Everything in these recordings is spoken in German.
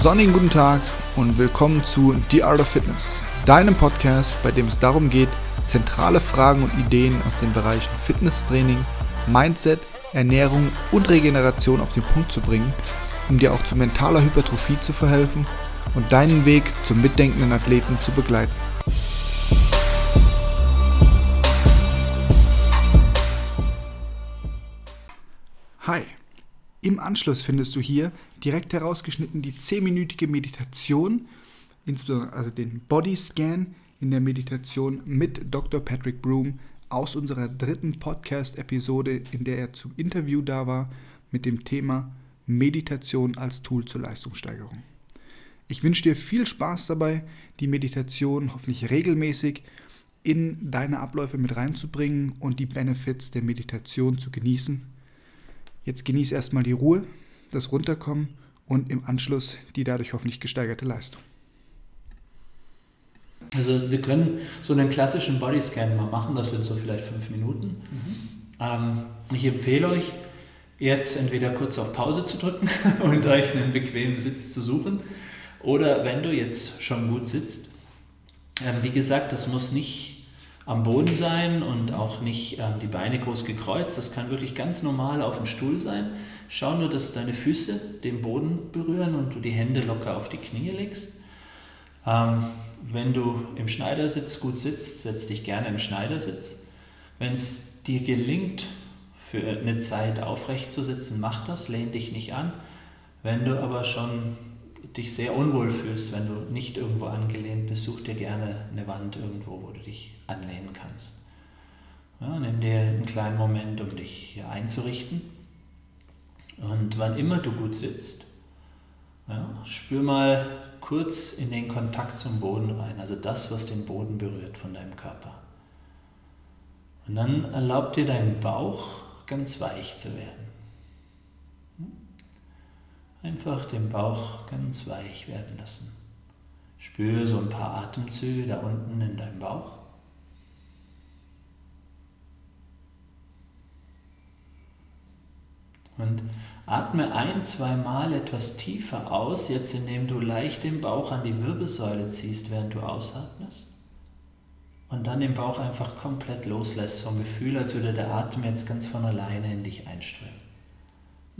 sonnigen guten Tag und willkommen zu The Art of Fitness, deinem Podcast, bei dem es darum geht, zentrale Fragen und Ideen aus den Bereichen Fitnesstraining, Mindset, Ernährung und Regeneration auf den Punkt zu bringen, um dir auch zu mentaler Hypertrophie zu verhelfen und deinen Weg zum mitdenkenden Athleten zu begleiten. Hi, im Anschluss findest du hier direkt herausgeschnitten die 10-minütige Meditation, insbesondere also den Body Scan in der Meditation mit Dr. Patrick Broom aus unserer dritten Podcast-Episode, in der er zum Interview da war mit dem Thema Meditation als Tool zur Leistungssteigerung. Ich wünsche dir viel Spaß dabei, die Meditation hoffentlich regelmäßig in deine Abläufe mit reinzubringen und die Benefits der Meditation zu genießen. Jetzt genieße erstmal die Ruhe, das Runterkommen und im Anschluss die dadurch hoffentlich gesteigerte Leistung. Also wir können so einen klassischen Bodyscan mal machen, das sind so vielleicht fünf Minuten. Mhm. Ähm, ich empfehle euch, jetzt entweder kurz auf Pause zu drücken und euch einen bequemen Sitz zu suchen. Oder wenn du jetzt schon gut sitzt, ähm, wie gesagt, das muss nicht am Boden sein und auch nicht ähm, die Beine groß gekreuzt. Das kann wirklich ganz normal auf dem Stuhl sein. Schau nur, dass deine Füße den Boden berühren und du die Hände locker auf die Knie legst. Ähm, wenn du im Schneidersitz gut sitzt, setz dich gerne im Schneidersitz. Wenn es dir gelingt, für eine Zeit aufrecht zu sitzen, mach das, lehn dich nicht an. Wenn du aber schon dich sehr unwohl fühlst, wenn du nicht irgendwo angelehnt bist, such dir gerne eine Wand irgendwo, wo du dich anlehnen kannst. Ja, nimm dir einen kleinen Moment, um dich hier einzurichten. Und wann immer du gut sitzt, ja, spür mal kurz in den Kontakt zum Boden rein, also das, was den Boden berührt von deinem Körper. Und dann erlaub dir deinem Bauch ganz weich zu werden. Einfach den Bauch ganz weich werden lassen. Spür so ein paar Atemzüge da unten in deinem Bauch. Und atme ein, zwei Mal etwas tiefer aus, jetzt indem du leicht den Bauch an die Wirbelsäule ziehst, während du ausatmest. Und dann den Bauch einfach komplett loslässt, so ein Gefühl, als würde der Atem jetzt ganz von alleine in dich einströmen.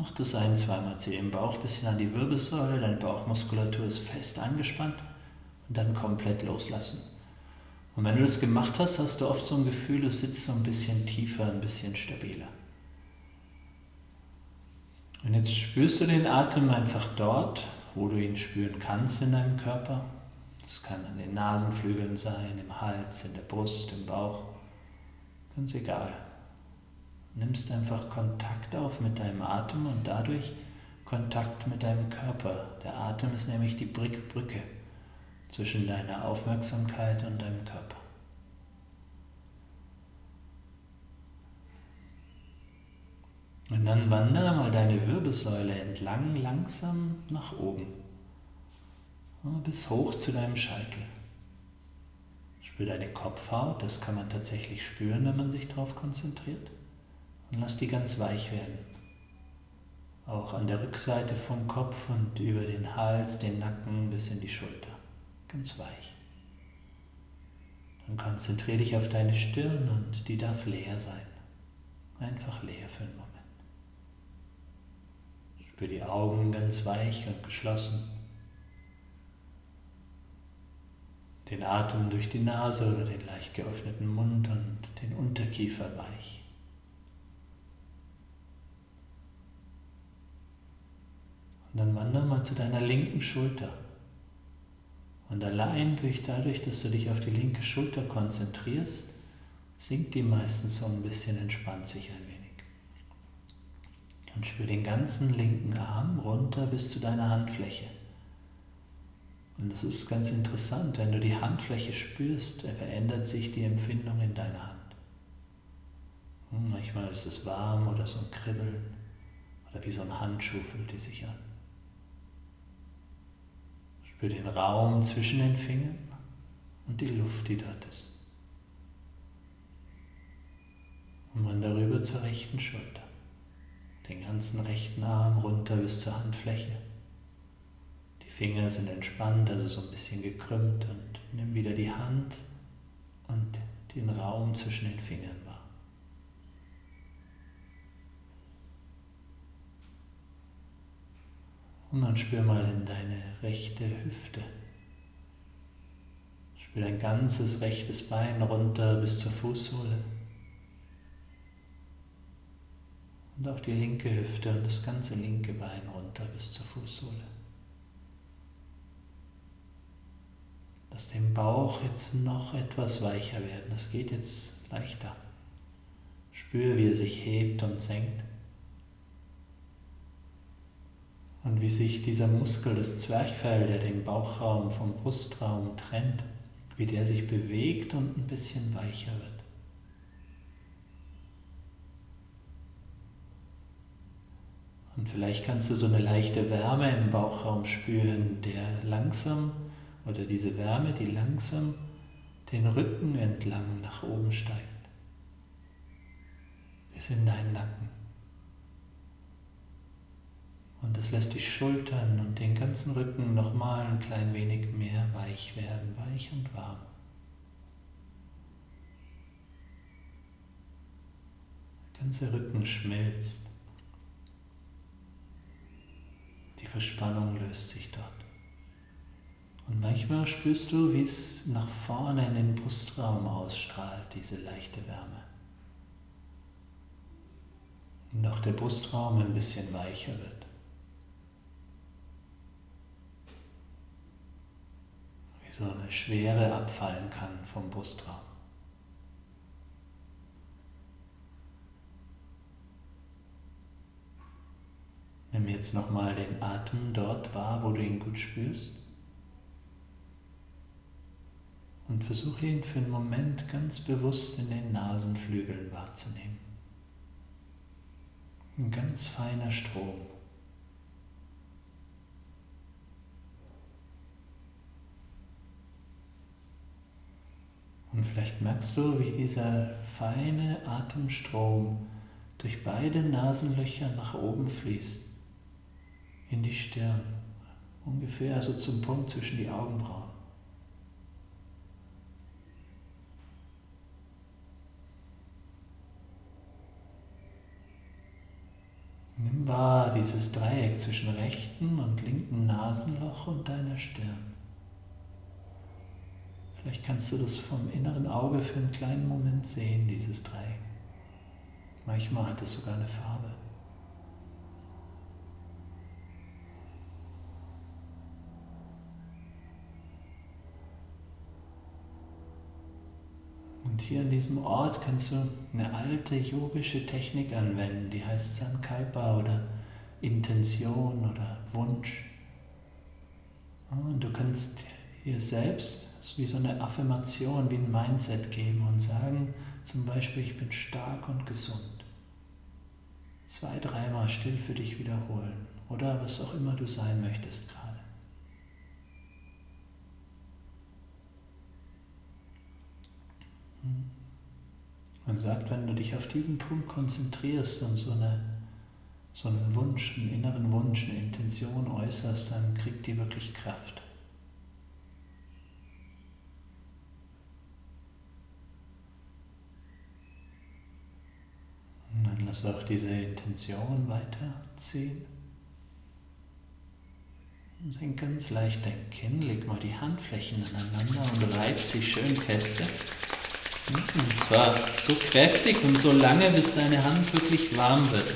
Mach das ein, zweimal, zieh den Bauch ein bisschen an die Wirbelsäule, deine Bauchmuskulatur ist fest angespannt und dann komplett loslassen. Und wenn du das gemacht hast, hast du oft so ein Gefühl, du sitzt so ein bisschen tiefer, ein bisschen stabiler. Und jetzt spürst du den Atem einfach dort, wo du ihn spüren kannst in deinem Körper. Das kann an den Nasenflügeln sein, im Hals, in der Brust, im Bauch. Ganz egal. Nimmst einfach Kontakt auf mit deinem Atem und dadurch Kontakt mit deinem Körper. Der Atem ist nämlich die Brücke zwischen deiner Aufmerksamkeit und deinem Körper. Und dann wandere mal deine Wirbelsäule entlang langsam nach oben. Bis hoch zu deinem Scheitel. Spür deine Kopfhaut, das kann man tatsächlich spüren, wenn man sich darauf konzentriert. Und lass die ganz weich werden. Auch an der Rückseite vom Kopf und über den Hals, den Nacken bis in die Schulter. Ganz weich. Dann konzentriere dich auf deine Stirn und die darf leer sein. Einfach leer für einen Moment. Spür die Augen ganz weich und geschlossen. Den Atem durch die Nase oder den leicht geöffneten Mund und den Unterkiefer weich. Und mal zu deiner linken Schulter. Und allein durch, dadurch, dass du dich auf die linke Schulter konzentrierst, sinkt die meistens so ein bisschen, entspannt sich ein wenig. Und spür den ganzen linken Arm runter bis zu deiner Handfläche. Und es ist ganz interessant, wenn du die Handfläche spürst, verändert sich die Empfindung in deiner Hand. Hm, manchmal ist es warm oder so ein Kribbeln oder wie so ein Handschuh fühlt die sich an. Spür den Raum zwischen den Fingern und die Luft, die dort ist. Und dann darüber zur rechten Schulter den ganzen rechten Arm runter bis zur Handfläche. Die Finger sind entspannt, also so ein bisschen gekrümmt und nimm wieder die Hand und den Raum zwischen den Fingern wahr. Und dann spür mal in deine rechte Hüfte. Spür dein ganzes rechtes Bein runter bis zur Fußsohle. Und auch die linke Hüfte und das ganze linke Bein runter bis zur Fußsohle. Lass den Bauch jetzt noch etwas weicher werden. Das geht jetzt leichter. Spür, wie er sich hebt und senkt. Und wie sich dieser Muskel, das Zwerchfell, der den Bauchraum vom Brustraum trennt, wie der sich bewegt und ein bisschen weicher wird. Und vielleicht kannst du so eine leichte Wärme im Bauchraum spüren, der langsam, oder diese Wärme, die langsam den Rücken entlang nach oben steigt, bis in deinen Nacken. Und das lässt die Schultern und den ganzen Rücken nochmal ein klein wenig mehr weich werden, weich und warm. Der ganze Rücken schmilzt. Die Verspannung löst sich dort. Und manchmal spürst du, wie es nach vorne in den Brustraum ausstrahlt, diese leichte Wärme. Und auch der Brustraum ein bisschen weicher wird. So eine Schwere abfallen kann vom Brustraum. Nimm jetzt nochmal den Atem dort wahr, wo du ihn gut spürst. Und versuche ihn für einen Moment ganz bewusst in den Nasenflügeln wahrzunehmen. Ein ganz feiner Strom. Und vielleicht merkst du, wie dieser feine Atemstrom durch beide Nasenlöcher nach oben fließt in die Stirn, ungefähr so zum Punkt zwischen die Augenbrauen. Nimm wahr dieses Dreieck zwischen rechten und linken Nasenloch und deiner Stirn. Vielleicht kannst du das vom inneren Auge für einen kleinen Moment sehen, dieses Dreieck. Manchmal hat es sogar eine Farbe. Und hier an diesem Ort kannst du eine alte yogische Technik anwenden, die heißt Sankalpa oder Intention oder Wunsch. Und du kannst hier selbst wie so eine Affirmation, wie ein Mindset geben und sagen, zum Beispiel, ich bin stark und gesund. Zwei, dreimal still für dich wiederholen oder was auch immer du sein möchtest gerade. Man sagt, wenn du dich auf diesen Punkt konzentrierst und so, eine, so einen Wunsch, einen inneren Wunsch, eine Intention äußerst, dann kriegt die wirklich Kraft. Lass auch diese Intention weiterziehen. Senk ganz leicht dein Kinn, leg mal die Handflächen aneinander und reib sie schön feste. Und zwar so kräftig und so lange, bis deine Hand wirklich warm wird.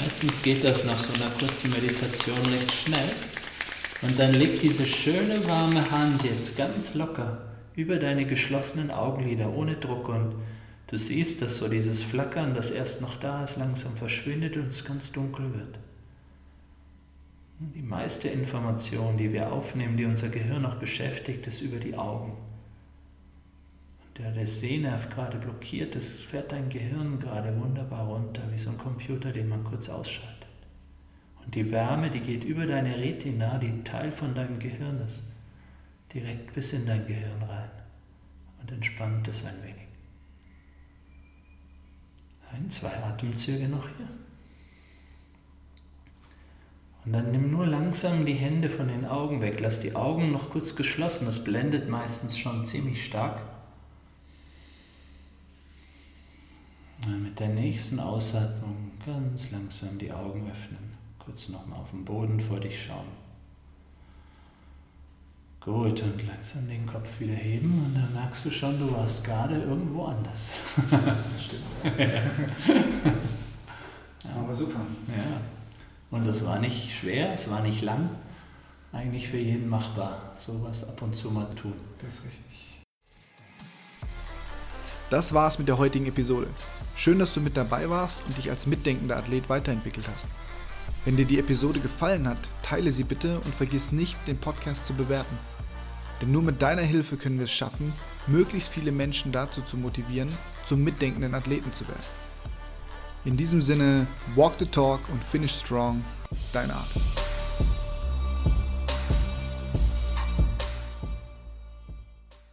Meistens geht das nach so einer kurzen Meditation recht schnell. Und dann leg diese schöne warme Hand jetzt ganz locker über deine geschlossenen Augenlider ohne Druck und du siehst, dass so dieses Flackern, das erst noch da ist, langsam verschwindet und es ganz dunkel wird. Die meiste Information, die wir aufnehmen, die unser Gehirn noch beschäftigt, ist über die Augen der der Sehnerv gerade blockiert ist, fährt dein Gehirn gerade wunderbar runter, wie so ein Computer, den man kurz ausschaltet. Und die Wärme, die geht über deine Retina, die Teil von deinem Gehirn ist, direkt bis in dein Gehirn rein und entspannt es ein wenig. Ein, zwei Atemzüge noch hier. Und dann nimm nur langsam die Hände von den Augen weg. Lass die Augen noch kurz geschlossen. Das blendet meistens schon ziemlich stark. Und mit der nächsten Ausatmung ganz langsam die Augen öffnen. Kurz nochmal auf den Boden vor dich schauen. Gut, und langsam den Kopf wieder heben und dann merkst du schon, du warst gerade irgendwo anders. Stimmt. Ja. Aber super. Ja. Und das war nicht schwer, es war nicht lang. Eigentlich für jeden machbar, sowas ab und zu mal tun. Das ist richtig. Das war's mit der heutigen Episode. Schön, dass du mit dabei warst und dich als mitdenkender Athlet weiterentwickelt hast. Wenn dir die Episode gefallen hat, teile sie bitte und vergiss nicht, den Podcast zu bewerten. Denn nur mit deiner Hilfe können wir es schaffen, möglichst viele Menschen dazu zu motivieren, zum mitdenkenden Athleten zu werden. In diesem Sinne, walk the talk und finish strong. Dein Art.